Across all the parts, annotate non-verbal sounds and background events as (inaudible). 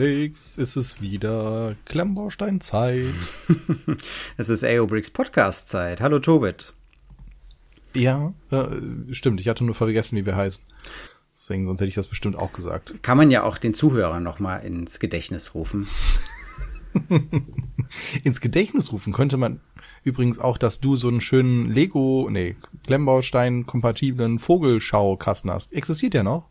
Felix, ist es wieder Klemmbausteinzeit. es ist AOBricks (laughs) Podcast-Zeit. Hallo Tobit. Ja, äh, stimmt. Ich hatte nur vergessen, wie wir heißen. Deswegen, sonst hätte ich das bestimmt auch gesagt. Kann man ja auch den Zuhörern noch mal ins Gedächtnis rufen. (laughs) ins Gedächtnis rufen könnte man übrigens auch, dass du so einen schönen Lego, nee, Klemmbaustein-kompatiblen Vogelschaukasten hast. Existiert der noch?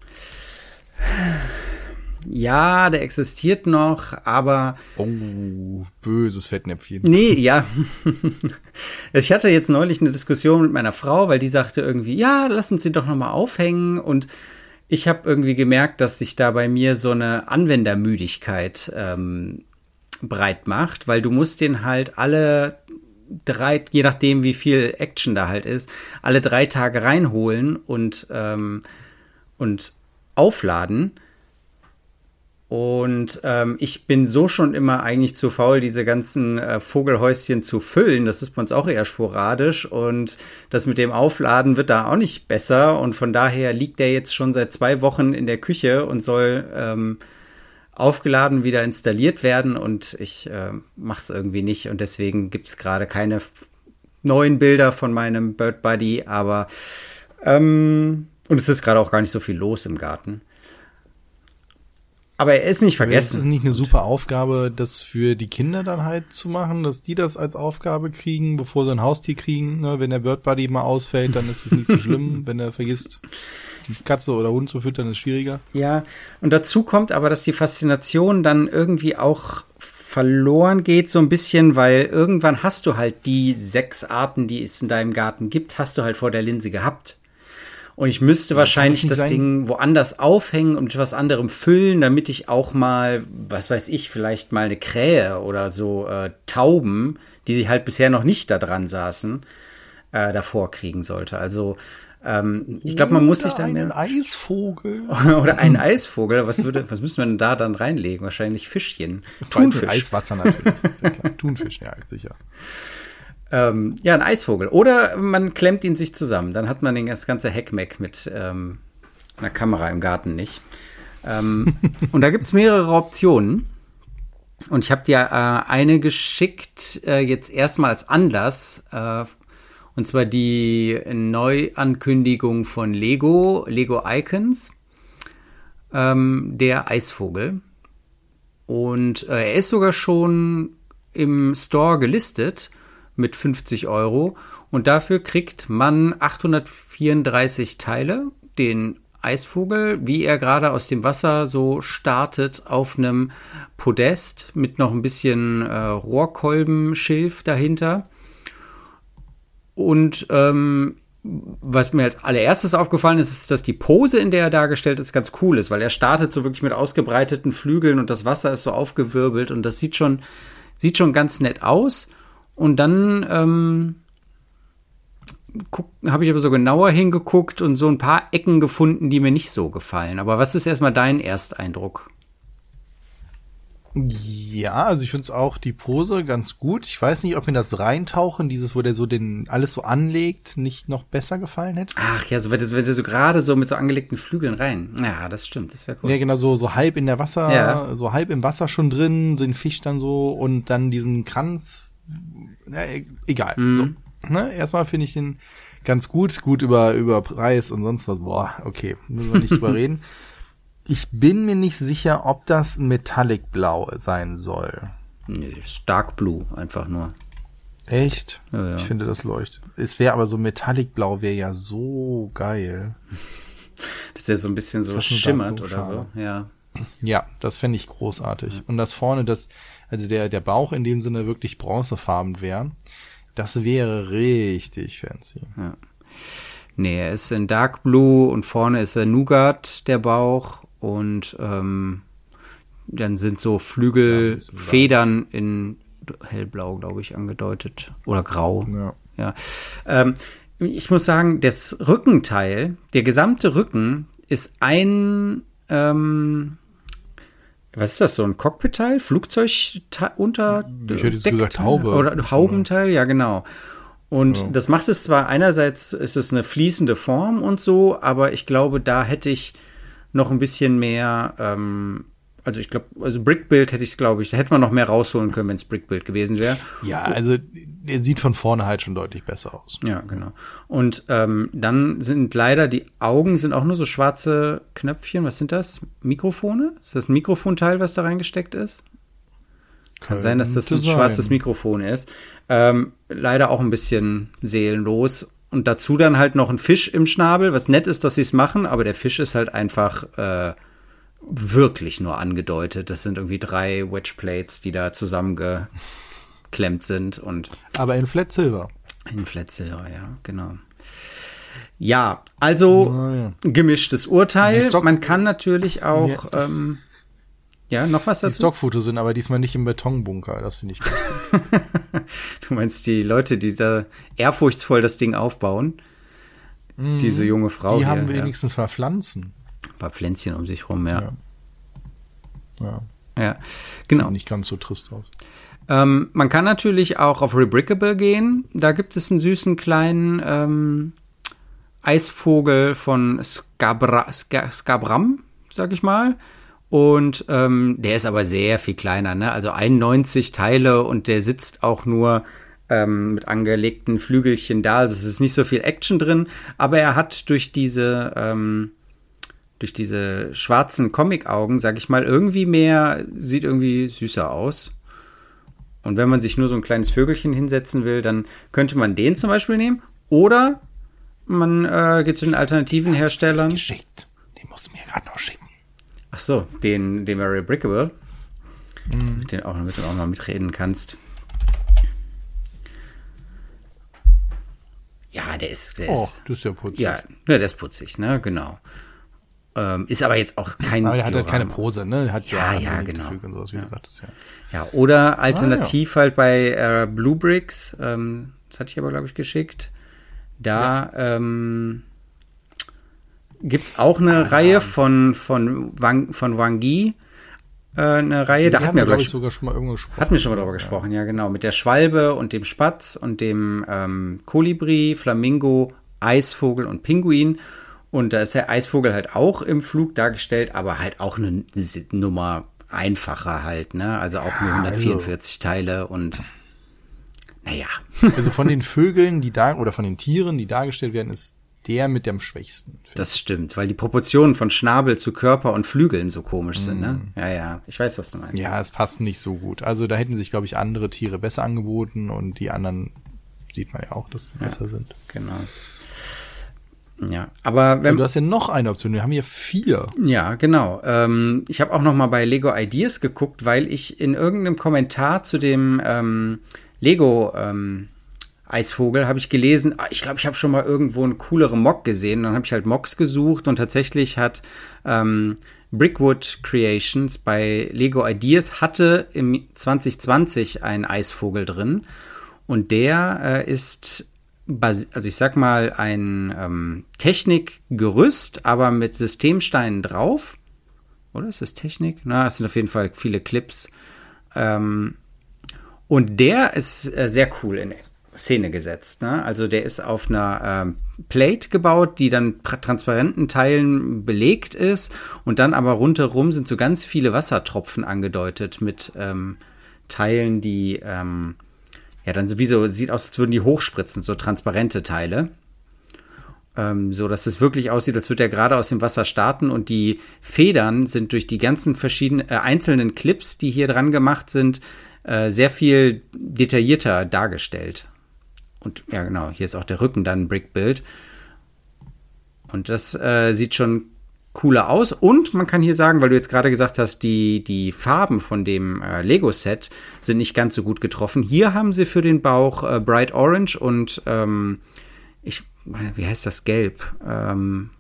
Ja, der existiert noch, aber. Oh, böses Fettnäpfchen. Nee, ja. (laughs) ich hatte jetzt neulich eine Diskussion mit meiner Frau, weil die sagte irgendwie, ja, lass uns den doch nochmal aufhängen. Und ich habe irgendwie gemerkt, dass sich da bei mir so eine Anwendermüdigkeit ähm, breit macht, weil du musst den halt alle drei, je nachdem wie viel Action da halt ist, alle drei Tage reinholen und, ähm, und aufladen. Und ähm, ich bin so schon immer eigentlich zu faul, diese ganzen äh, Vogelhäuschen zu füllen. Das ist bei uns auch eher sporadisch. Und das mit dem Aufladen wird da auch nicht besser. Und von daher liegt der jetzt schon seit zwei Wochen in der Küche und soll ähm, aufgeladen wieder installiert werden. Und ich äh, mache es irgendwie nicht. Und deswegen gibt es gerade keine neuen Bilder von meinem Bird Buddy. Aber ähm, und es ist gerade auch gar nicht so viel los im Garten. Aber er ist nicht vergessen. Ist es nicht eine super Aufgabe, das für die Kinder dann halt zu machen, dass die das als Aufgabe kriegen, bevor sie ein Haustier kriegen? Ne? Wenn der Bird Buddy mal ausfällt, dann ist es nicht so (laughs) schlimm. Wenn er vergisst, Katze oder Hund zu füttern, ist schwieriger. Ja, und dazu kommt aber, dass die Faszination dann irgendwie auch verloren geht, so ein bisschen, weil irgendwann hast du halt die sechs Arten, die es in deinem Garten gibt, hast du halt vor der Linse gehabt. Und ich müsste ja, wahrscheinlich das sein? Ding woanders aufhängen und mit was anderem füllen, damit ich auch mal, was weiß ich, vielleicht mal eine Krähe oder so äh, Tauben, die sich halt bisher noch nicht da dran saßen, äh, davor kriegen sollte. Also ähm, ich glaube, man muss sich dann einen Eisvogel (laughs) oder einen Eisvogel. Was würde, was müsste man denn da dann reinlegen? Wahrscheinlich Fischchen. Thunfisch. Eiswasser natürlich. Ja Thunfisch, ja sicher. Ähm, ja, ein Eisvogel. Oder man klemmt ihn sich zusammen. Dann hat man das ganze Heckmeck mit ähm, einer Kamera im Garten nicht. Ähm, (laughs) und da gibt es mehrere Optionen. Und ich habe dir äh, eine geschickt, äh, jetzt erstmal als Anlass. Äh, und zwar die Neuankündigung von Lego, Lego Icons, ähm, der Eisvogel. Und äh, er ist sogar schon im Store gelistet mit 50 Euro. Und dafür kriegt man 834 Teile, den Eisvogel, wie er gerade aus dem Wasser so startet, auf einem Podest mit noch ein bisschen äh, Rohrkolbenschilf dahinter. Und ähm, was mir als allererstes aufgefallen ist, ist, dass die Pose, in der er dargestellt ist, ganz cool ist, weil er startet so wirklich mit ausgebreiteten Flügeln und das Wasser ist so aufgewirbelt und das sieht schon, sieht schon ganz nett aus. Und dann ähm, habe ich aber so genauer hingeguckt und so ein paar Ecken gefunden, die mir nicht so gefallen. Aber was ist erstmal dein Ersteindruck? Ja, also ich finde es auch die Pose ganz gut. Ich weiß nicht, ob mir das Reintauchen, dieses, wo der so den alles so anlegt, nicht noch besser gefallen hätte. Ach ja, so wird es so gerade so mit so angelegten Flügeln rein. Ja, das stimmt, das wäre cool. Ja, genau, so, so halb in der Wasser, ja. so halb im Wasser schon drin, den Fisch dann so und dann diesen Kranz na, e-, egal. Mhm. So, ne? Erstmal finde ich den ganz gut, gut über, über Preis und sonst was. Boah, okay, müssen wir nicht drüber (laughs) reden. Ich bin mir nicht sicher, ob das Metallic Blau sein soll. Nee, Stark Blue, einfach nur. Echt? Ja, ja. Ich finde, das leuchtet. Es wäre aber so Metallic Blau wäre ja so geil. (laughs) Dass er so ein bisschen so schimmert oder so, ja. Ja, das fände ich großartig. Ja. Und das vorne, das, also der, der Bauch in dem Sinne wirklich bronzefarben wäre, das wäre richtig fancy. Ja. Nee, er ist in Dark Blue und vorne ist er Nougat, der Bauch. Und ähm, dann sind so Flügelfedern ja, in hellblau, glaube ich, angedeutet. Oder grau. Ja. ja. Ähm, ich muss sagen, das Rückenteil, der gesamte Rücken ist ein ähm, was ist das, so ein Cockpitteil? Flugzeug unter? Ich hätte jetzt gesagt Haube. Oder Haubenteil, ja, genau. Und ja. das macht es zwar einerseits, ist es eine fließende Form und so, aber ich glaube, da hätte ich noch ein bisschen mehr ähm, also ich glaube, also Brickbuild hätte ich es, glaube ich, da hätte man noch mehr rausholen können, wenn es Brickbuild gewesen wäre. Ja, also er sieht von vorne halt schon deutlich besser aus. Ja, genau. Und ähm, dann sind leider die Augen sind auch nur so schwarze Knöpfchen. Was sind das? Mikrofone? Ist das ein Mikrofonteil, was da reingesteckt ist? Kann sein, dass das ein sein. schwarzes Mikrofon ist. Ähm, leider auch ein bisschen seelenlos. Und dazu dann halt noch ein Fisch im Schnabel, was nett ist, dass sie es machen, aber der Fisch ist halt einfach äh, wirklich nur angedeutet. Das sind irgendwie drei Wedgeplates, die da zusammengeklemmt sind und. Aber in Flat Silver. In Flat Silver, ja, genau. Ja, also oh, ja. gemischtes Urteil. Man kann natürlich auch. Ja. Ähm, ja, noch was dazu? Die Stockfotos sind aber diesmal nicht im Betonbunker, das finde ich gut. (laughs) du meinst die Leute, die da ehrfurchtsvoll das Ding aufbauen? Mhm. Diese junge Frau. Die hier, haben wenigstens ja. mal Pflanzen. Ein paar Pflänzchen um sich rum, ja. Ja, ja. ja genau. Sieht nicht ganz so trist aus. Ähm, man kann natürlich auch auf Rebrickable gehen. Da gibt es einen süßen kleinen ähm, Eisvogel von Scabra, Scabram, sag ich mal. Und ähm, der ist aber sehr viel kleiner, ne? Also 91 Teile und der sitzt auch nur ähm, mit angelegten Flügelchen da. Also es ist nicht so viel Action drin, aber er hat durch diese ähm, durch diese schwarzen Comic-Augen, sag ich mal, irgendwie mehr, sieht irgendwie süßer aus. Und wenn man sich nur so ein kleines Vögelchen hinsetzen will, dann könnte man den zum Beispiel nehmen. Oder man äh, geht zu den alternativen Hast Herstellern. geschickt. Den musst du mir gerade noch schicken. Ach so, den, den Mary Brickable. Mhm. Den auch, damit du auch mal mitreden kannst. Ja, der ist. Der oh, ist, das ist ja putzig. Ja, der ist putzig, ne, genau. Ähm, ist aber jetzt auch kein. Aber der hat halt keine Pose, ne? Der hat ja, ja, ja genau. Und sowas, wie ja. du sagtest, ja. ja, oder alternativ ah, ja. halt bei äh, Blue Bricks, ähm, das hatte ich aber, glaube ich, geschickt. Da ja. ähm, gibt auch eine ah, Reihe von, von, Wang, von Wang Yi. Äh, eine Reihe, da hatten wir, glaube ich, sogar schon mal irgendwo gesprochen. Hatten wir schon mal drüber gesprochen, ja, genau. Mit der Schwalbe und dem Spatz und dem ähm, Kolibri, Flamingo, Eisvogel und Pinguin. Und da ist der Eisvogel halt auch im Flug dargestellt, aber halt auch eine Nummer einfacher halt, ne? Also auch nur 144 also, Teile und naja. (laughs) Also von den Vögeln, die da, oder von den Tieren, die dargestellt werden, ist der mit dem schwächsten. Das stimmt, weil die Proportionen von Schnabel zu Körper und Flügeln so komisch sind, ne? Mhm. Ja, ja, ich weiß, was du meinst. Ja, es passt nicht so gut. Also da hätten sich, glaube ich, andere Tiere besser angeboten und die anderen sieht man ja auch, dass sie ja, besser sind. Genau. Ja, aber wenn du hast ja noch eine Option. Wir haben hier vier. Ja, genau. Ähm, ich habe auch noch mal bei Lego Ideas geguckt, weil ich in irgendeinem Kommentar zu dem ähm, Lego ähm, Eisvogel habe ich gelesen. Ah, ich glaube, ich habe schon mal irgendwo einen cooleren Mock gesehen. Dann habe ich halt Mocks gesucht und tatsächlich hat ähm, Brickwood Creations bei Lego Ideas hatte im 2020 einen Eisvogel drin und der äh, ist also ich sag mal, ein ähm, Technikgerüst, aber mit Systemsteinen drauf. Oder ist das Technik? Na, es sind auf jeden Fall viele Clips. Ähm, und der ist äh, sehr cool in Szene gesetzt. Ne? Also der ist auf einer ähm, Plate gebaut, die dann transparenten Teilen belegt ist. Und dann aber rundherum sind so ganz viele Wassertropfen angedeutet mit ähm, Teilen, die ähm, ja dann sowieso sieht aus, als würden die hochspritzen, so transparente Teile. Ähm, so dass es wirklich aussieht, als würde er gerade aus dem Wasser starten und die Federn sind durch die ganzen verschiedenen äh, einzelnen Clips, die hier dran gemacht sind, äh, sehr viel detaillierter dargestellt. Und ja, genau, hier ist auch der Rücken dann Brickbild. Und das äh, sieht schon cooler aus. Und man kann hier sagen, weil du jetzt gerade gesagt hast, die, die Farben von dem äh, Lego-Set sind nicht ganz so gut getroffen. Hier haben sie für den Bauch äh, Bright Orange und ähm, ich, wie heißt das Gelb? Ähm,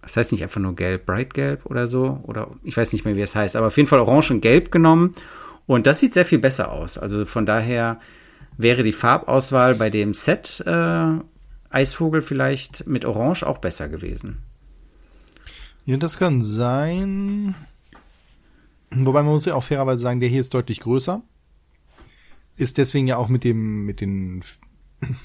das heißt nicht einfach nur Gelb, Bright Gelb oder so. Oder ich weiß nicht mehr, wie es heißt, aber auf jeden Fall Orange und Gelb genommen. Und das sieht sehr viel besser aus. Also von daher wäre die Farbauswahl bei dem Set äh, Eisvogel vielleicht mit Orange auch besser gewesen. Ja, das kann sein. Wobei man muss ja auch fairerweise sagen, der hier ist deutlich größer. Ist deswegen ja auch mit dem, mit den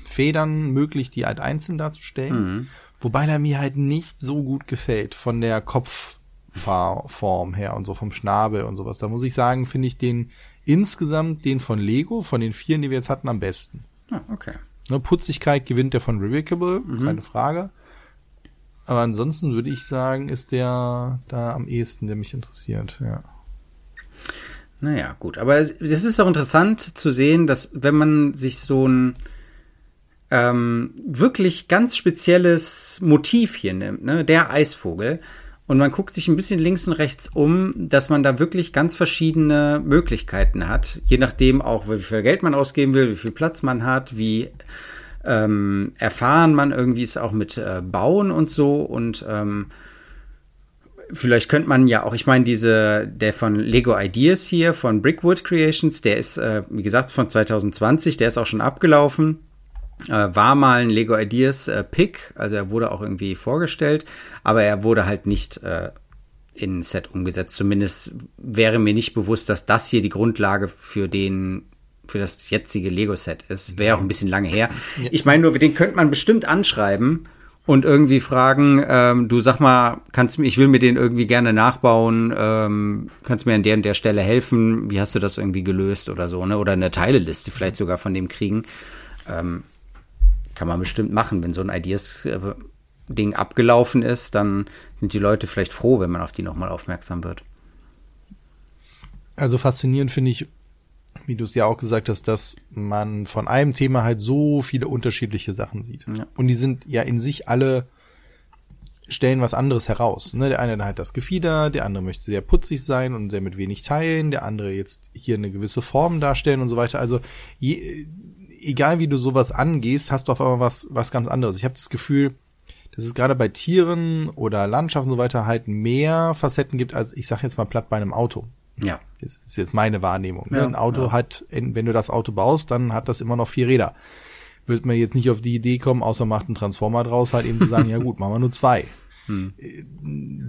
Federn möglich, die halt einzeln darzustellen. Mhm. Wobei er mir halt nicht so gut gefällt von der Kopf, Kopfform her und so vom Schnabel und sowas. Da muss ich sagen, finde ich den insgesamt den von Lego, von den vier, die wir jetzt hatten, am besten. Ah, okay. Ne, Putzigkeit gewinnt der von Revocable, mhm. keine Frage. Aber ansonsten würde ich sagen, ist der da am ehesten, der mich interessiert, ja. Naja, gut. Aber es, ist auch interessant zu sehen, dass wenn man sich so ein ähm, wirklich ganz spezielles Motiv hier nimmt, ne, der Eisvogel, und man guckt sich ein bisschen links und rechts um, dass man da wirklich ganz verschiedene Möglichkeiten hat, je nachdem auch, wie viel Geld man ausgeben will, wie viel Platz man hat, wie ähm, erfahren man irgendwie ist auch mit äh, Bauen und so und ähm, vielleicht könnte man ja auch, ich meine, diese, der von Lego Ideas hier, von Brickwood Creations, der ist, äh, wie gesagt, von 2020, der ist auch schon abgelaufen. Äh, war mal ein Lego Ideas äh, Pick, also er wurde auch irgendwie vorgestellt, aber er wurde halt nicht äh, in Set umgesetzt. Zumindest wäre mir nicht bewusst, dass das hier die Grundlage für den für das jetzige Lego-Set ist. Wäre auch ein bisschen lange her. Ich meine nur, den könnte man bestimmt anschreiben und irgendwie fragen, ähm, du sag mal, kannst mir, ich will mir den irgendwie gerne nachbauen, ähm, kannst mir an der und der Stelle helfen, wie hast du das irgendwie gelöst oder so, ne? Oder eine Teileliste vielleicht sogar von dem kriegen. Ähm, kann man bestimmt machen. Wenn so ein Ideas-Ding abgelaufen ist, dann sind die Leute vielleicht froh, wenn man auf die nochmal aufmerksam wird. Also faszinierend finde ich, wie du es ja auch gesagt hast, dass man von einem Thema halt so viele unterschiedliche Sachen sieht. Ja. Und die sind ja in sich alle stellen was anderes heraus. Ne? Der eine hat das Gefieder, der andere möchte sehr putzig sein und sehr mit wenig Teilen, der andere jetzt hier eine gewisse Form darstellen und so weiter. Also je, egal wie du sowas angehst, hast du auf einmal was, was ganz anderes. Ich habe das Gefühl, dass es gerade bei Tieren oder Landschaften und so weiter halt mehr Facetten gibt, als ich sag jetzt mal platt bei einem Auto. Ja. Das ist jetzt meine Wahrnehmung. Ne? Ja, Ein Auto ja. hat, wenn du das Auto baust, dann hat das immer noch vier Räder. Wird man jetzt nicht auf die Idee kommen, außer macht einen Transformer draus, halt eben zu sagen, (laughs) ja gut, machen wir nur zwei. Hm.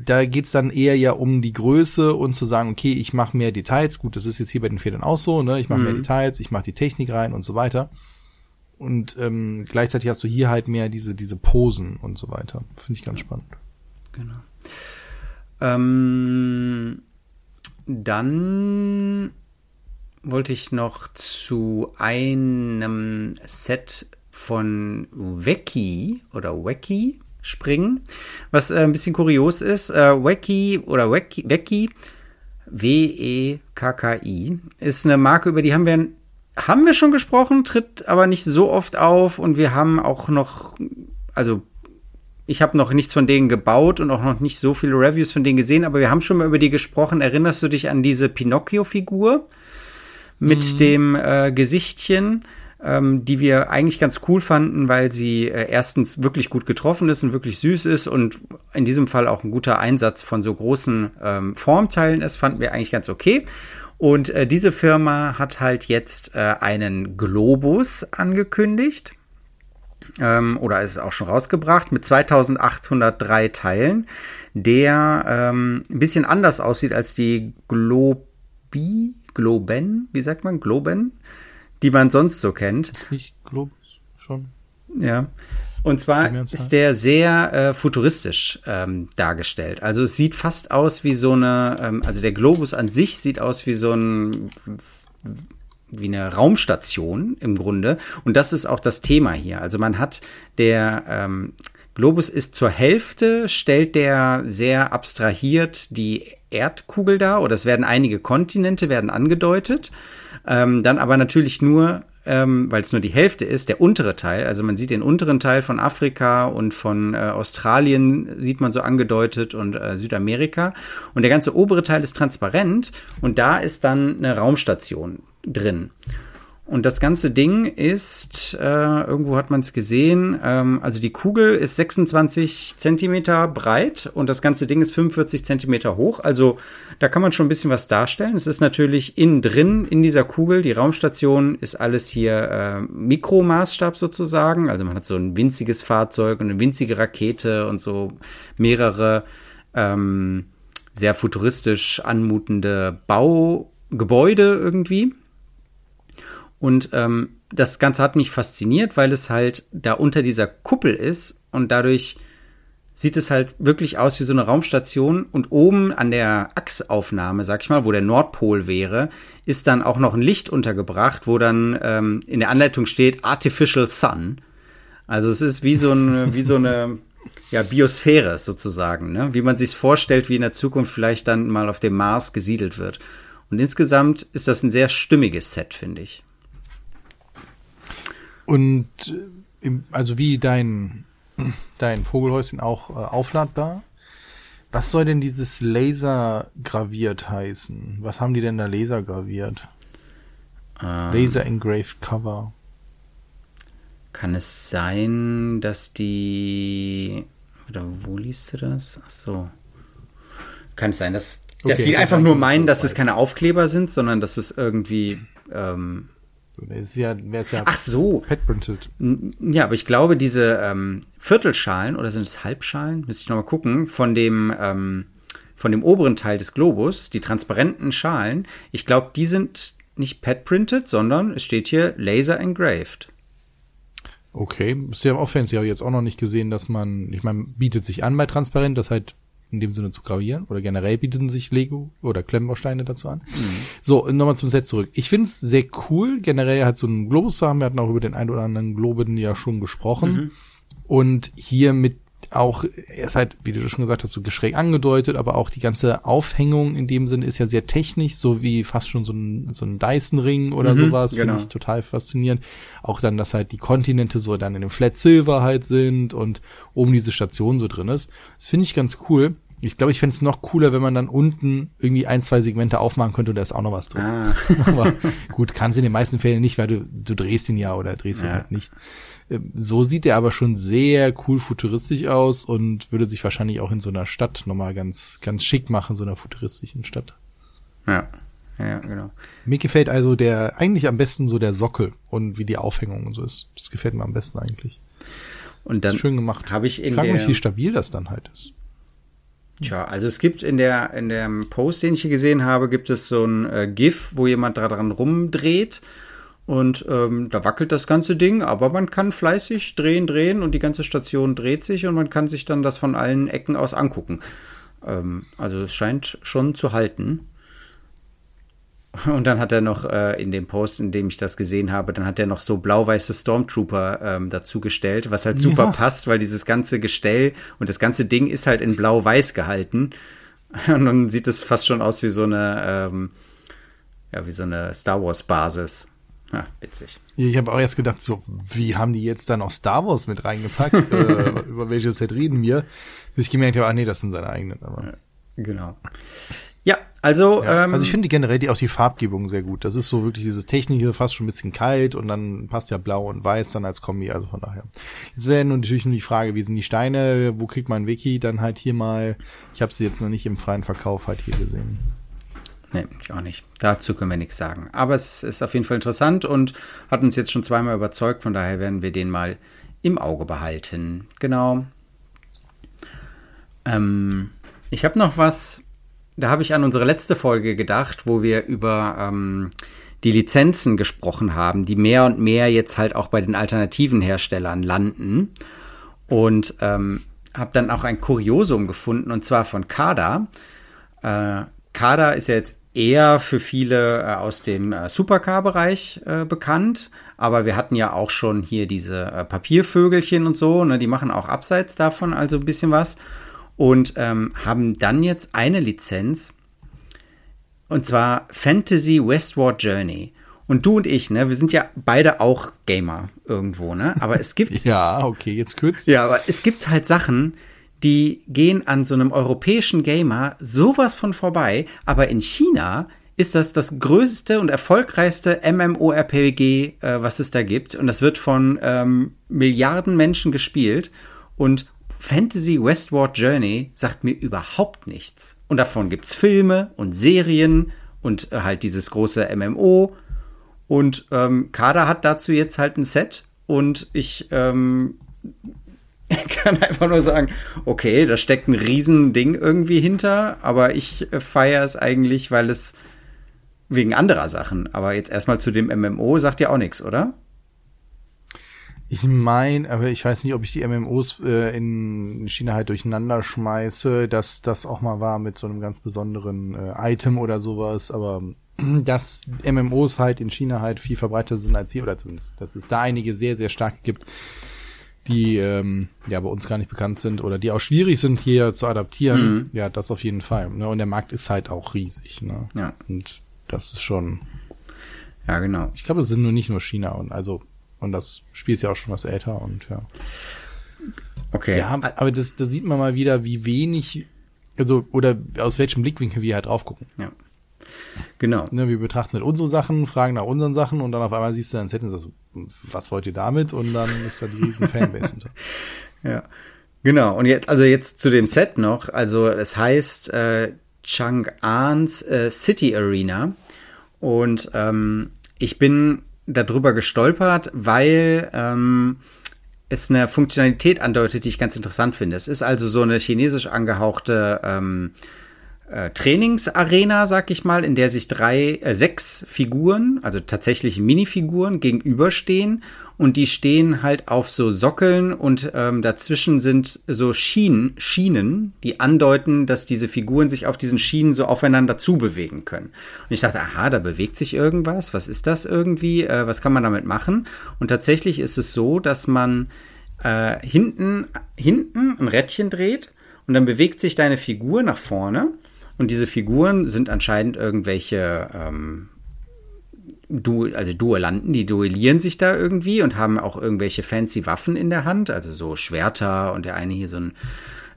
Da geht's dann eher ja um die Größe und zu sagen, okay, ich mache mehr Details. Gut, das ist jetzt hier bei den Federn auch so, ne? Ich mache hm. mehr Details, ich mache die Technik rein und so weiter. Und ähm, gleichzeitig hast du hier halt mehr diese, diese Posen und so weiter. Finde ich ganz spannend. Genau. Ähm, dann wollte ich noch zu einem Set von Weki oder Weki springen, was äh, ein bisschen kurios ist. Äh, Weki oder Weki W-E-K-K-I ist eine Marke, über die haben wir haben wir schon gesprochen, tritt aber nicht so oft auf und wir haben auch noch, also ich habe noch nichts von denen gebaut und auch noch nicht so viele Reviews von denen gesehen, aber wir haben schon mal über die gesprochen. Erinnerst du dich an diese Pinocchio-Figur mit mhm. dem äh, Gesichtchen, ähm, die wir eigentlich ganz cool fanden, weil sie äh, erstens wirklich gut getroffen ist und wirklich süß ist und in diesem Fall auch ein guter Einsatz von so großen ähm, Formteilen ist, fanden wir eigentlich ganz okay. Und äh, diese Firma hat halt jetzt äh, einen Globus angekündigt. Ähm, oder ist auch schon rausgebracht mit 2803 Teilen, der ähm, ein bisschen anders aussieht als die Globi, Globen, wie sagt man, Globen, die man sonst so kennt. Ist nicht Globus schon? Ja. Und zwar ist der sehr äh, futuristisch ähm, dargestellt. Also es sieht fast aus wie so eine, ähm, also der Globus an sich sieht aus wie so ein wie eine Raumstation im Grunde. Und das ist auch das Thema hier. Also man hat der ähm, Globus ist zur Hälfte, stellt der sehr abstrahiert die Erdkugel dar, oder es werden einige Kontinente werden angedeutet. Ähm, dann aber natürlich nur ähm, weil es nur die Hälfte ist, der untere Teil. Also man sieht den unteren Teil von Afrika und von äh, Australien sieht man so angedeutet und äh, Südamerika. Und der ganze obere Teil ist transparent und da ist dann eine Raumstation drin. Und das ganze Ding ist, äh, irgendwo hat man es gesehen, ähm, also die Kugel ist 26 Zentimeter breit und das ganze Ding ist 45 Zentimeter hoch. Also da kann man schon ein bisschen was darstellen. Es ist natürlich innen drin in dieser Kugel, die Raumstation ist alles hier äh, Mikromaßstab sozusagen. Also man hat so ein winziges Fahrzeug und eine winzige Rakete und so mehrere ähm, sehr futuristisch anmutende Baugebäude irgendwie. Und ähm, das Ganze hat mich fasziniert, weil es halt da unter dieser Kuppel ist und dadurch sieht es halt wirklich aus wie so eine Raumstation und oben an der Achsaufnahme, sag ich mal, wo der Nordpol wäre, ist dann auch noch ein Licht untergebracht, wo dann ähm, in der Anleitung steht Artificial Sun. Also es ist wie so, ein, (laughs) wie so eine ja, Biosphäre sozusagen, ne? wie man sich vorstellt, wie in der Zukunft vielleicht dann mal auf dem Mars gesiedelt wird. Und insgesamt ist das ein sehr stimmiges Set, finde ich. Und äh, also wie dein dein Vogelhäuschen auch äh, aufladbar. Was soll denn dieses Laser graviert heißen? Was haben die denn da Laser graviert? Ähm, Laser engraved cover. Kann es sein, dass die oder wo liest du das? Ach so. Kann es sein, dass, dass okay, die einfach nur meinen, dass es keine Aufkleber sind, sondern dass es irgendwie ähm, ist ja, wär's ja Ach so. Printed. Ja, aber ich glaube, diese ähm, Viertelschalen oder sind es Halbschalen? Müsste ich nochmal gucken. Von dem, ähm, von dem oberen Teil des Globus, die transparenten Schalen, ich glaube, die sind nicht pet-printed, sondern es steht hier Laser engraved. Okay, sehr fancy. Habe ich jetzt auch noch nicht gesehen, dass man, ich meine, bietet sich an bei transparent, dass halt in dem Sinne zu gravieren oder generell bieten sich Lego oder Klemmbausteine dazu an. Mhm. So, nochmal zum Set zurück. Ich finde es sehr cool, generell halt so einen Globus zu haben. Wir hatten auch über den ein oder anderen Globen ja schon gesprochen. Mhm. Und hier mit auch, er ist halt, wie du schon gesagt hast, so geschräg angedeutet, aber auch die ganze Aufhängung in dem Sinne ist ja sehr technisch, so wie fast schon so ein, so ein Dyson-Ring oder mhm, sowas, genau. finde ich total faszinierend. Auch dann, dass halt die Kontinente so dann in dem Flat Silver halt sind und oben diese Station so drin ist. Das finde ich ganz cool. Ich glaube, ich fände es noch cooler, wenn man dann unten irgendwie ein, zwei Segmente aufmachen könnte und da ist auch noch was drin. Ah. (laughs) Aber gut, kannst in den meisten Fällen nicht, weil du, du drehst ihn ja oder drehst ihn halt nicht. Ähm, so sieht er aber schon sehr cool futuristisch aus und würde sich wahrscheinlich auch in so einer Stadt nochmal ganz, ganz schick machen, so einer futuristischen Stadt. Ja. Ja, genau. Mir gefällt also der, eigentlich am besten so der Sockel und wie die Aufhängung und so ist. Das gefällt mir am besten eigentlich. Und dann schön gemacht. Habe ich in Frag mich, wie stabil das dann halt ist. Tja, also es gibt in der in dem Post, den ich hier gesehen habe, gibt es so ein äh, GIF, wo jemand daran rumdreht und ähm, da wackelt das ganze Ding, aber man kann fleißig drehen, drehen und die ganze Station dreht sich und man kann sich dann das von allen Ecken aus angucken. Ähm, also es scheint schon zu halten. Und dann hat er noch äh, in dem Post, in dem ich das gesehen habe, dann hat er noch so blau-weiße Stormtrooper ähm, dazugestellt, was halt super ja. passt, weil dieses ganze Gestell und das ganze Ding ist halt in blau-weiß gehalten. (laughs) Und dann sieht es fast schon aus wie so eine, ähm, ja, wie so eine Star Wars Basis. Ja, witzig. Ich habe auch erst gedacht, so, wie haben die jetzt da noch Star Wars mit reingepackt? (laughs) äh, über welches Set reden wir? Bis ich gemerkt habe, ah nee, das sind seine eigenen. Aber. Ja, genau. Ja, also. Ja, ähm, also ich finde generell die, auch die Farbgebung sehr gut. Das ist so wirklich dieses Technische, fast schon ein bisschen kalt und dann passt ja blau und weiß dann als Kombi, also von daher. Jetzt wäre nun natürlich nur die Frage, wie sind die Steine, wo kriegt man Wiki? Dann halt hier mal, ich habe sie jetzt noch nicht im freien Verkauf halt hier gesehen. Nee, ich auch nicht. Dazu können wir nichts sagen. Aber es ist auf jeden Fall interessant und hat uns jetzt schon zweimal überzeugt, von daher werden wir den mal im Auge behalten. Genau. Ähm, ich habe noch was, da habe ich an unsere letzte Folge gedacht, wo wir über ähm, die Lizenzen gesprochen haben, die mehr und mehr jetzt halt auch bei den alternativen Herstellern landen. Und ähm, habe dann auch ein Kuriosum gefunden, und zwar von Kada. Äh, Kada ist ja jetzt eher für viele äh, aus dem äh, Supercar-Bereich äh, bekannt, aber wir hatten ja auch schon hier diese äh, Papiervögelchen und so, ne, die machen auch abseits davon also ein bisschen was und ähm, haben dann jetzt eine Lizenz und zwar Fantasy Westward Journey. Und du und ich, ne, wir sind ja beide auch Gamer irgendwo, ne? Aber es gibt. (laughs) ja, okay, jetzt kurz. Ja, aber es gibt halt Sachen, die gehen an so einem europäischen Gamer sowas von vorbei. Aber in China ist das das größte und erfolgreichste MMORPG, äh, was es da gibt. Und das wird von ähm, Milliarden Menschen gespielt. Und Fantasy Westward Journey sagt mir überhaupt nichts. Und davon gibt's Filme und Serien und äh, halt dieses große MMO. Und ähm, Kader hat dazu jetzt halt ein Set. Und ich ähm, (laughs) kann einfach nur sagen, okay, da steckt ein Riesending irgendwie hinter, aber ich äh, feiere es eigentlich, weil es wegen anderer Sachen. Aber jetzt erstmal zu dem MMO sagt ja auch nichts, oder? Ich meine, aber ich weiß nicht, ob ich die MMOs äh, in China halt durcheinander schmeiße, dass das auch mal war mit so einem ganz besonderen äh, Item oder sowas, aber (clears throat) dass MMOs halt in China halt viel verbreiteter sind als hier, oder zumindest, dass es da einige sehr, sehr starke gibt, die ähm, ja bei uns gar nicht bekannt sind oder die auch schwierig sind hier zu adaptieren. Mhm. Ja, das auf jeden Fall. Ne? Und der Markt ist halt auch riesig. Ne? Ja. Und das ist schon. Ja, genau. Ich glaube, es sind nur nicht nur China und also und das Spiel ist ja auch schon was älter und ja. Okay. Ja, aber das, da sieht man mal wieder, wie wenig, also, oder aus welchem Blickwinkel wir halt drauf gucken. Ja. Genau. Ne, wir betrachten halt unsere Sachen, fragen nach unseren Sachen und dann auf einmal siehst du dann Set und sagst, was wollt ihr damit? Und dann ist da die riesen (laughs) Fanbase hinter. Ja. Genau. Und jetzt, also jetzt zu dem Set noch. Also es heißt äh, Chang'ans äh, City Arena. Und ähm, ich bin darüber gestolpert, weil ähm, es eine Funktionalität andeutet, die ich ganz interessant finde. Es ist also so eine chinesisch angehauchte ähm, äh, Trainingsarena, sag ich mal, in der sich drei, äh, sechs Figuren, also tatsächlich Minifiguren, gegenüberstehen und die stehen halt auf so Sockeln und ähm, dazwischen sind so Schienen, Schienen, die andeuten, dass diese Figuren sich auf diesen Schienen so aufeinander zubewegen können. Und ich dachte, aha, da bewegt sich irgendwas, was ist das irgendwie, äh, was kann man damit machen? Und tatsächlich ist es so, dass man äh, hinten, hinten ein Rädchen dreht und dann bewegt sich deine Figur nach vorne und diese Figuren sind anscheinend irgendwelche ähm, du also Duellanten, die duellieren sich da irgendwie und haben auch irgendwelche fancy Waffen in der Hand, also so Schwerter und der eine hier so ein,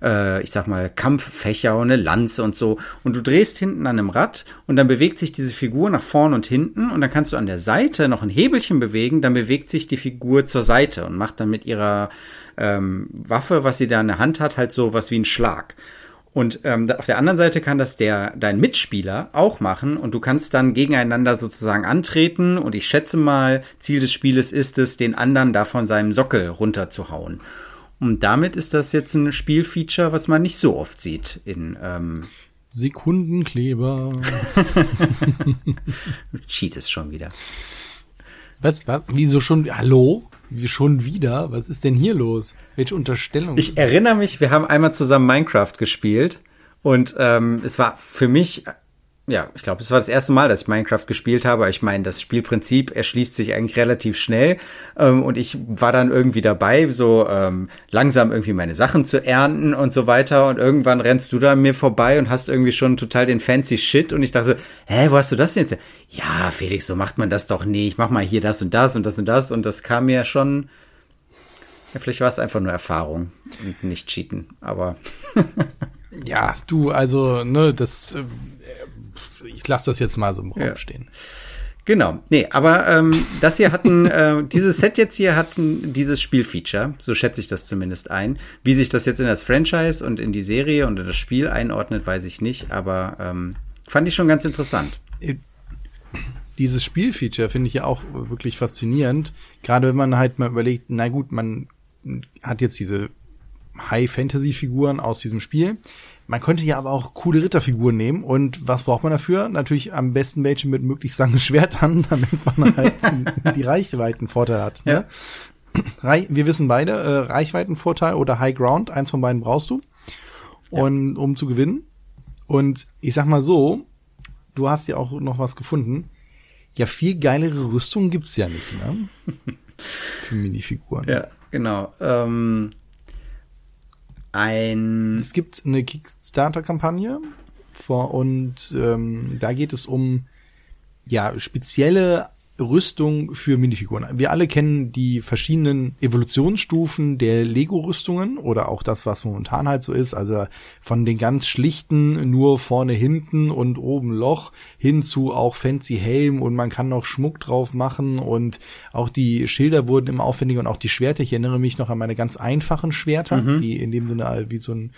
äh, ich sag mal, Kampffächer und eine Lanze und so. Und du drehst hinten an einem Rad und dann bewegt sich diese Figur nach vorn und hinten und dann kannst du an der Seite noch ein Hebelchen bewegen, dann bewegt sich die Figur zur Seite und macht dann mit ihrer ähm, Waffe, was sie da in der Hand hat, halt so was wie ein Schlag. Und ähm, auf der anderen Seite kann das der dein Mitspieler auch machen und du kannst dann gegeneinander sozusagen antreten und ich schätze mal, Ziel des Spieles ist es, den anderen da von seinem Sockel runterzuhauen. Und damit ist das jetzt ein Spielfeature, was man nicht so oft sieht in ähm Sekundenkleber. (laughs) du cheatest schon wieder. Was, was? Wieso schon? Hallo? Wie schon wieder? Was ist denn hier los? Welche Unterstellung? Ich erinnere mich, wir haben einmal zusammen Minecraft gespielt und ähm, es war für mich, ja, ich glaube, es war das erste Mal, dass ich Minecraft gespielt habe. Ich meine, das Spielprinzip erschließt sich eigentlich relativ schnell ähm, und ich war dann irgendwie dabei, so ähm, langsam irgendwie meine Sachen zu ernten und so weiter und irgendwann rennst du da mir vorbei und hast irgendwie schon total den fancy Shit und ich dachte, hä, wo hast du das denn jetzt? ja, Felix, so macht man das doch nicht. Mach mal hier das und das und das und das. Und das kam mir schon. Ja, vielleicht war es einfach nur Erfahrung und nicht Cheaten, aber. (laughs) ja, du, also, ne, das. Äh, ich lasse das jetzt mal so im Raum ja. stehen. Genau, nee, aber ähm, das hier hatten, äh, dieses Set jetzt hier hat dieses Spielfeature, so schätze ich das zumindest ein. Wie sich das jetzt in das Franchise und in die Serie und in das Spiel einordnet, weiß ich nicht, aber ähm, fand ich schon ganz interessant. Äh, dieses Spielfeature finde ich ja auch wirklich faszinierend. Gerade wenn man halt mal überlegt, na gut, man hat jetzt diese High-Fantasy-Figuren aus diesem Spiel. Man könnte ja aber auch coole Ritterfiguren nehmen. Und was braucht man dafür? Natürlich am besten welche mit möglichst langen (laughs) Schwertern, damit man (laughs) halt die Reichweitenvorteil hat. Ne? Ja. Wir wissen beide, äh, Reichweitenvorteil oder High Ground, eins von beiden brauchst du, und, um zu gewinnen. Und ich sag mal so, du hast ja auch noch was gefunden. Ja, viel geilere Rüstungen gibt's ja nicht, ne? (laughs) Für Minifiguren. Ja, genau. Ähm, ein. Es gibt eine Kickstarter-Kampagne und ähm, da geht es um ja spezielle Rüstung für Minifiguren. Wir alle kennen die verschiedenen Evolutionsstufen der Lego-Rüstungen oder auch das, was momentan halt so ist. Also von den ganz schlichten, nur vorne, hinten und oben Loch hin zu auch fancy Helm und man kann noch Schmuck drauf machen und auch die Schilder wurden immer aufwendiger und auch die Schwerter. Ich erinnere mich noch an meine ganz einfachen Schwerter, mhm. die in dem Sinne wie so ein,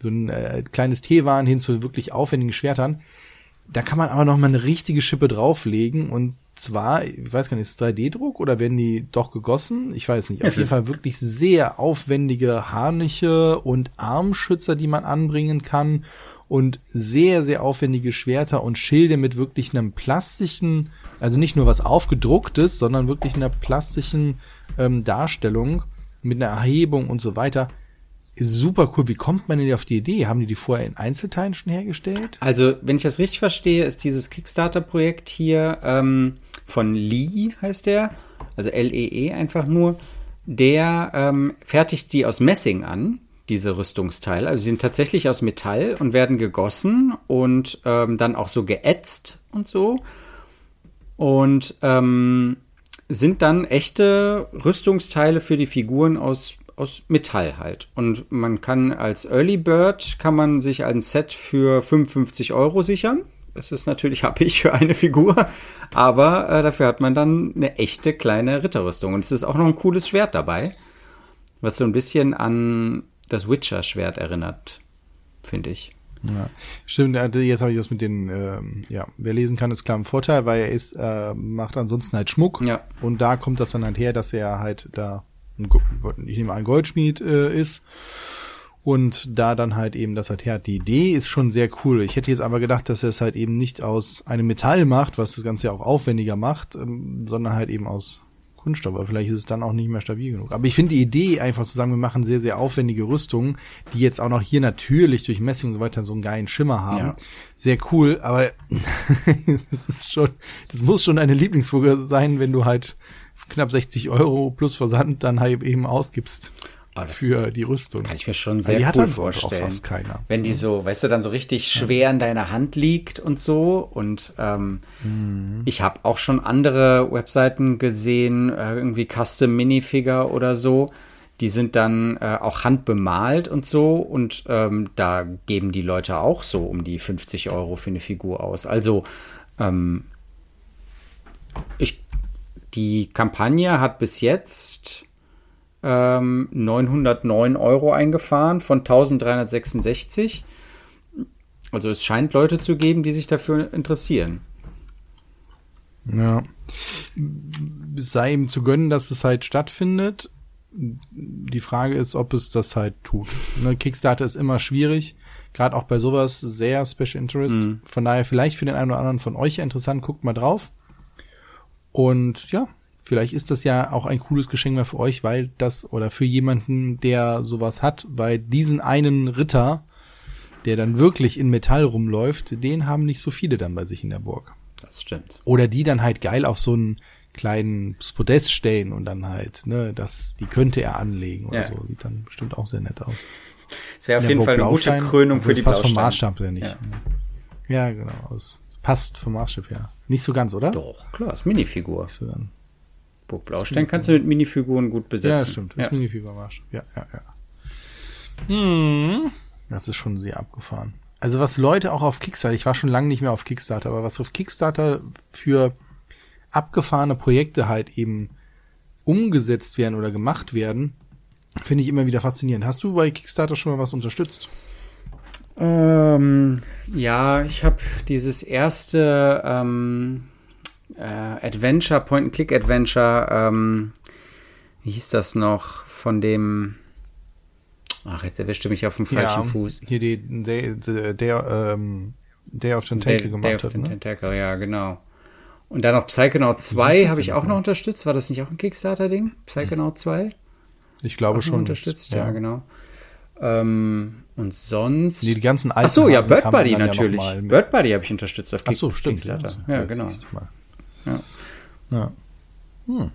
so ein äh, kleines waren hin zu wirklich aufwendigen Schwertern. Da kann man aber noch mal eine richtige Schippe drauflegen und zwar, ich weiß gar nicht, ist 3D-Druck oder werden die doch gegossen? Ich weiß nicht. Auf jeden Fall wirklich sehr aufwendige Harnische und Armschützer, die man anbringen kann und sehr, sehr aufwendige Schwerter und Schilde mit wirklich einem plastischen Also nicht nur was aufgedrucktes, sondern wirklich in einer plastischen ähm, Darstellung mit einer Erhebung und so weiter. Super cool. Wie kommt man denn auf die Idee? Haben die die vorher in Einzelteilen schon hergestellt? Also, wenn ich das richtig verstehe, ist dieses Kickstarter-Projekt hier ähm, von Lee, heißt der, also L-E-E -E einfach nur, der ähm, fertigt sie aus Messing an, diese Rüstungsteile. Also sie sind tatsächlich aus Metall und werden gegossen und ähm, dann auch so geätzt und so. Und ähm, sind dann echte Rüstungsteile für die Figuren aus, aus Metall halt. Und man kann als Early Bird kann man sich ein Set für 55 Euro sichern. Das ist natürlich (laughs) happig für eine Figur, aber äh, dafür hat man dann eine echte kleine Ritterrüstung. Und es ist auch noch ein cooles Schwert dabei, was so ein bisschen an das Witcher-Schwert erinnert, finde ich. Ja, stimmt, jetzt habe ich das mit den, ähm, ja, wer lesen kann, ist klar ein Vorteil, weil er ist, äh, macht ansonsten halt Schmuck. Ja. Und da kommt das dann halt her, dass er halt da, ich nehme an, Goldschmied äh, ist. Und da dann halt eben das halt her hat. Die Idee ist schon sehr cool. Ich hätte jetzt aber gedacht, dass er es halt eben nicht aus einem Metall macht, was das Ganze ja auch aufwendiger macht, ähm, sondern halt eben aus Kunststoff, aber vielleicht ist es dann auch nicht mehr stabil genug. Aber ich finde die Idee einfach zu sagen, wir machen sehr, sehr aufwendige Rüstungen, die jetzt auch noch hier natürlich durch Messing und so weiter so einen geilen Schimmer haben. Ja. Sehr cool, aber (laughs) das ist schon, das muss schon eine Lieblingsfolge sein, wenn du halt knapp 60 Euro plus Versand dann halt eben ausgibst für die Rüstung. Kann ich mir schon sehr cool halt vorstellen. Auch fast keiner. Wenn die so, weißt du, dann so richtig schwer in deiner Hand liegt und so. Und ähm, mhm. ich habe auch schon andere Webseiten gesehen, äh, irgendwie Custom Minifigure oder so. Die sind dann äh, auch handbemalt und so. Und ähm, da geben die Leute auch so um die 50 Euro für eine Figur aus. Also ähm, ich, die Kampagne hat bis jetzt ähm, 909 Euro eingefahren von 1366. Also es scheint Leute zu geben, die sich dafür interessieren. Ja. Es sei ihm zu gönnen, dass es halt stattfindet. Die Frage ist, ob es das halt tut. Ne, Kickstarter ist immer schwierig, gerade auch bei sowas sehr Special Interest. Mhm. Von daher vielleicht für den einen oder anderen von euch interessant, guckt mal drauf. Und ja, Vielleicht ist das ja auch ein cooles Geschenk mehr für euch, weil das oder für jemanden, der sowas hat, weil diesen einen Ritter, der dann wirklich in Metall rumläuft, den haben nicht so viele dann bei sich in der Burg. Das stimmt. Oder die dann halt geil auf so einen kleinen Podest stellen und dann halt, ne, das, die könnte er anlegen oder ja. so. Sieht dann bestimmt auch sehr nett aus. (laughs) Es wäre auf jeden Fall eine gute Krönung für die passt vom Maßstab ja nicht. Ja, ja genau. Es, es passt vom Maßstab her. Nicht so ganz, oder? Doch, klar, ist Minifigur. Nicht so ganz. Burg Blaustein kannst du mit Minifiguren gut besetzen. Ja, stimmt. Das ja. Minifigurmarsch. Ja, ja, ja. Hm. Das ist schon sehr abgefahren. Also was Leute auch auf Kickstarter, ich war schon lange nicht mehr auf Kickstarter, aber was auf Kickstarter für abgefahrene Projekte halt eben umgesetzt werden oder gemacht werden, finde ich immer wieder faszinierend. Hast du bei Kickstarter schon mal was unterstützt? Ähm, ja, ich habe dieses erste ähm, äh, Adventure, Point-and-Click-Adventure, ähm, wie hieß das noch, von dem, ach, jetzt erwischte mich auf dem falschen ja, Fuß. Hier die, der, der, der ähm, Day of Tentacle Day, gemacht Day of hat, ne? Tentacle, ja, genau. Und dann noch Psychonaut 2 habe ich auch noch unterstützt. War das nicht auch ein Kickstarter-Ding? Psychonaut 2? Ich glaube auch schon. Unterstützt, ja, ja genau. Ähm, und sonst. Nee, die ganzen alten Ach so, ja, Bird Buddy natürlich. Ja Bird Buddy habe ich unterstützt auf Kick Ach so, stimmt. Ja, ja genau. Ja. ja. Hm.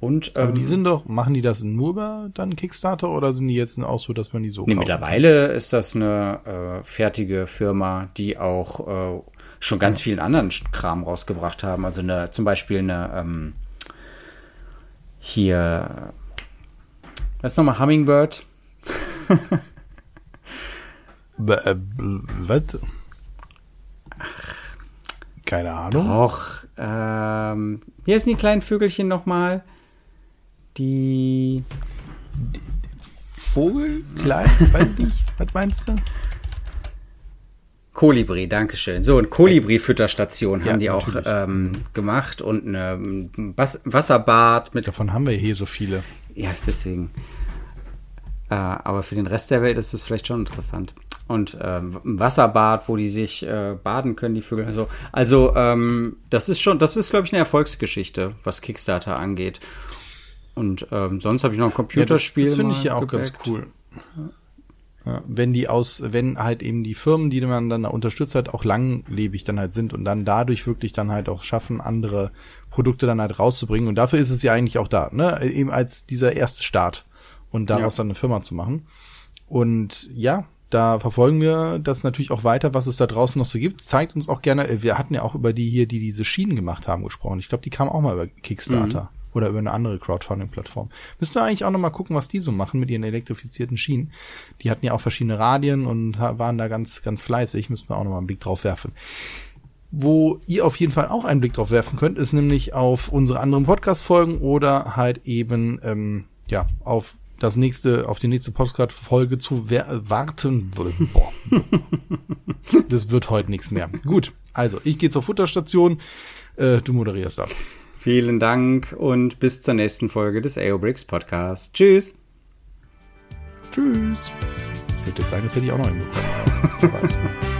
Und, ähm, Aber die sind doch, machen die das nur über dann Kickstarter oder sind die jetzt auch so, dass man die so nee, mittlerweile ist das eine äh, fertige Firma, die auch äh, schon ganz vielen anderen Kram rausgebracht haben. Also eine, zum Beispiel eine ähm, hier, was ist nochmal Hummingbird? (laughs) Äh, was? Keine Ahnung. Doch. Ähm, hier sind die kleinen Vögelchen nochmal. Die. Vogel? Klein? (laughs) Weiß nicht. Was meinst du? Kolibri, Dankeschön. So, eine Kolibri-Fütterstation ja, haben die auch ähm, gemacht und ein Wasserbad mit. Davon haben wir hier so viele. Ja, deswegen. Äh, aber für den Rest der Welt ist es vielleicht schon interessant. Und ähm, ein Wasserbad, wo die sich äh, baden können, die Vögel. Also, also ähm, das ist schon, das ist, glaube ich, eine Erfolgsgeschichte, was Kickstarter angeht. Und ähm, sonst habe ich noch ein Computerspiel. Ja, das, das finde ich ja auch gebackt. ganz cool. Ja, wenn die aus, wenn halt eben die Firmen, die man dann unterstützt hat, auch langlebig dann halt sind und dann dadurch wirklich dann halt auch schaffen, andere Produkte dann halt rauszubringen. Und dafür ist es ja eigentlich auch da, ne? Eben als dieser erste Start und daraus ja. dann eine Firma zu machen. Und ja, da verfolgen wir das natürlich auch weiter, was es da draußen noch so gibt. Zeigt uns auch gerne, äh, wir hatten ja auch über die hier, die diese Schienen gemacht haben, gesprochen. Ich glaube, die kamen auch mal über Kickstarter. Mhm oder über eine andere Crowdfunding-Plattform. Müsst ihr eigentlich auch noch mal gucken, was die so machen mit ihren elektrifizierten Schienen. Die hatten ja auch verschiedene Radien und waren da ganz, ganz fleißig. Müssen wir auch noch mal einen Blick drauf werfen. Wo ihr auf jeden Fall auch einen Blick drauf werfen könnt, ist nämlich auf unsere anderen Podcast-Folgen oder halt eben ähm, ja auf das nächste, auf die nächste Podcast-Folge zu warten. Boah. (laughs) das wird heute nichts mehr. Gut, also ich gehe zur Futterstation. Äh, du moderierst ab. Vielen Dank und bis zur nächsten Folge des AOBRICS Podcast. Tschüss. Tschüss. Ich würde jetzt sagen, das hätte ich auch noch hinbekommen. (laughs)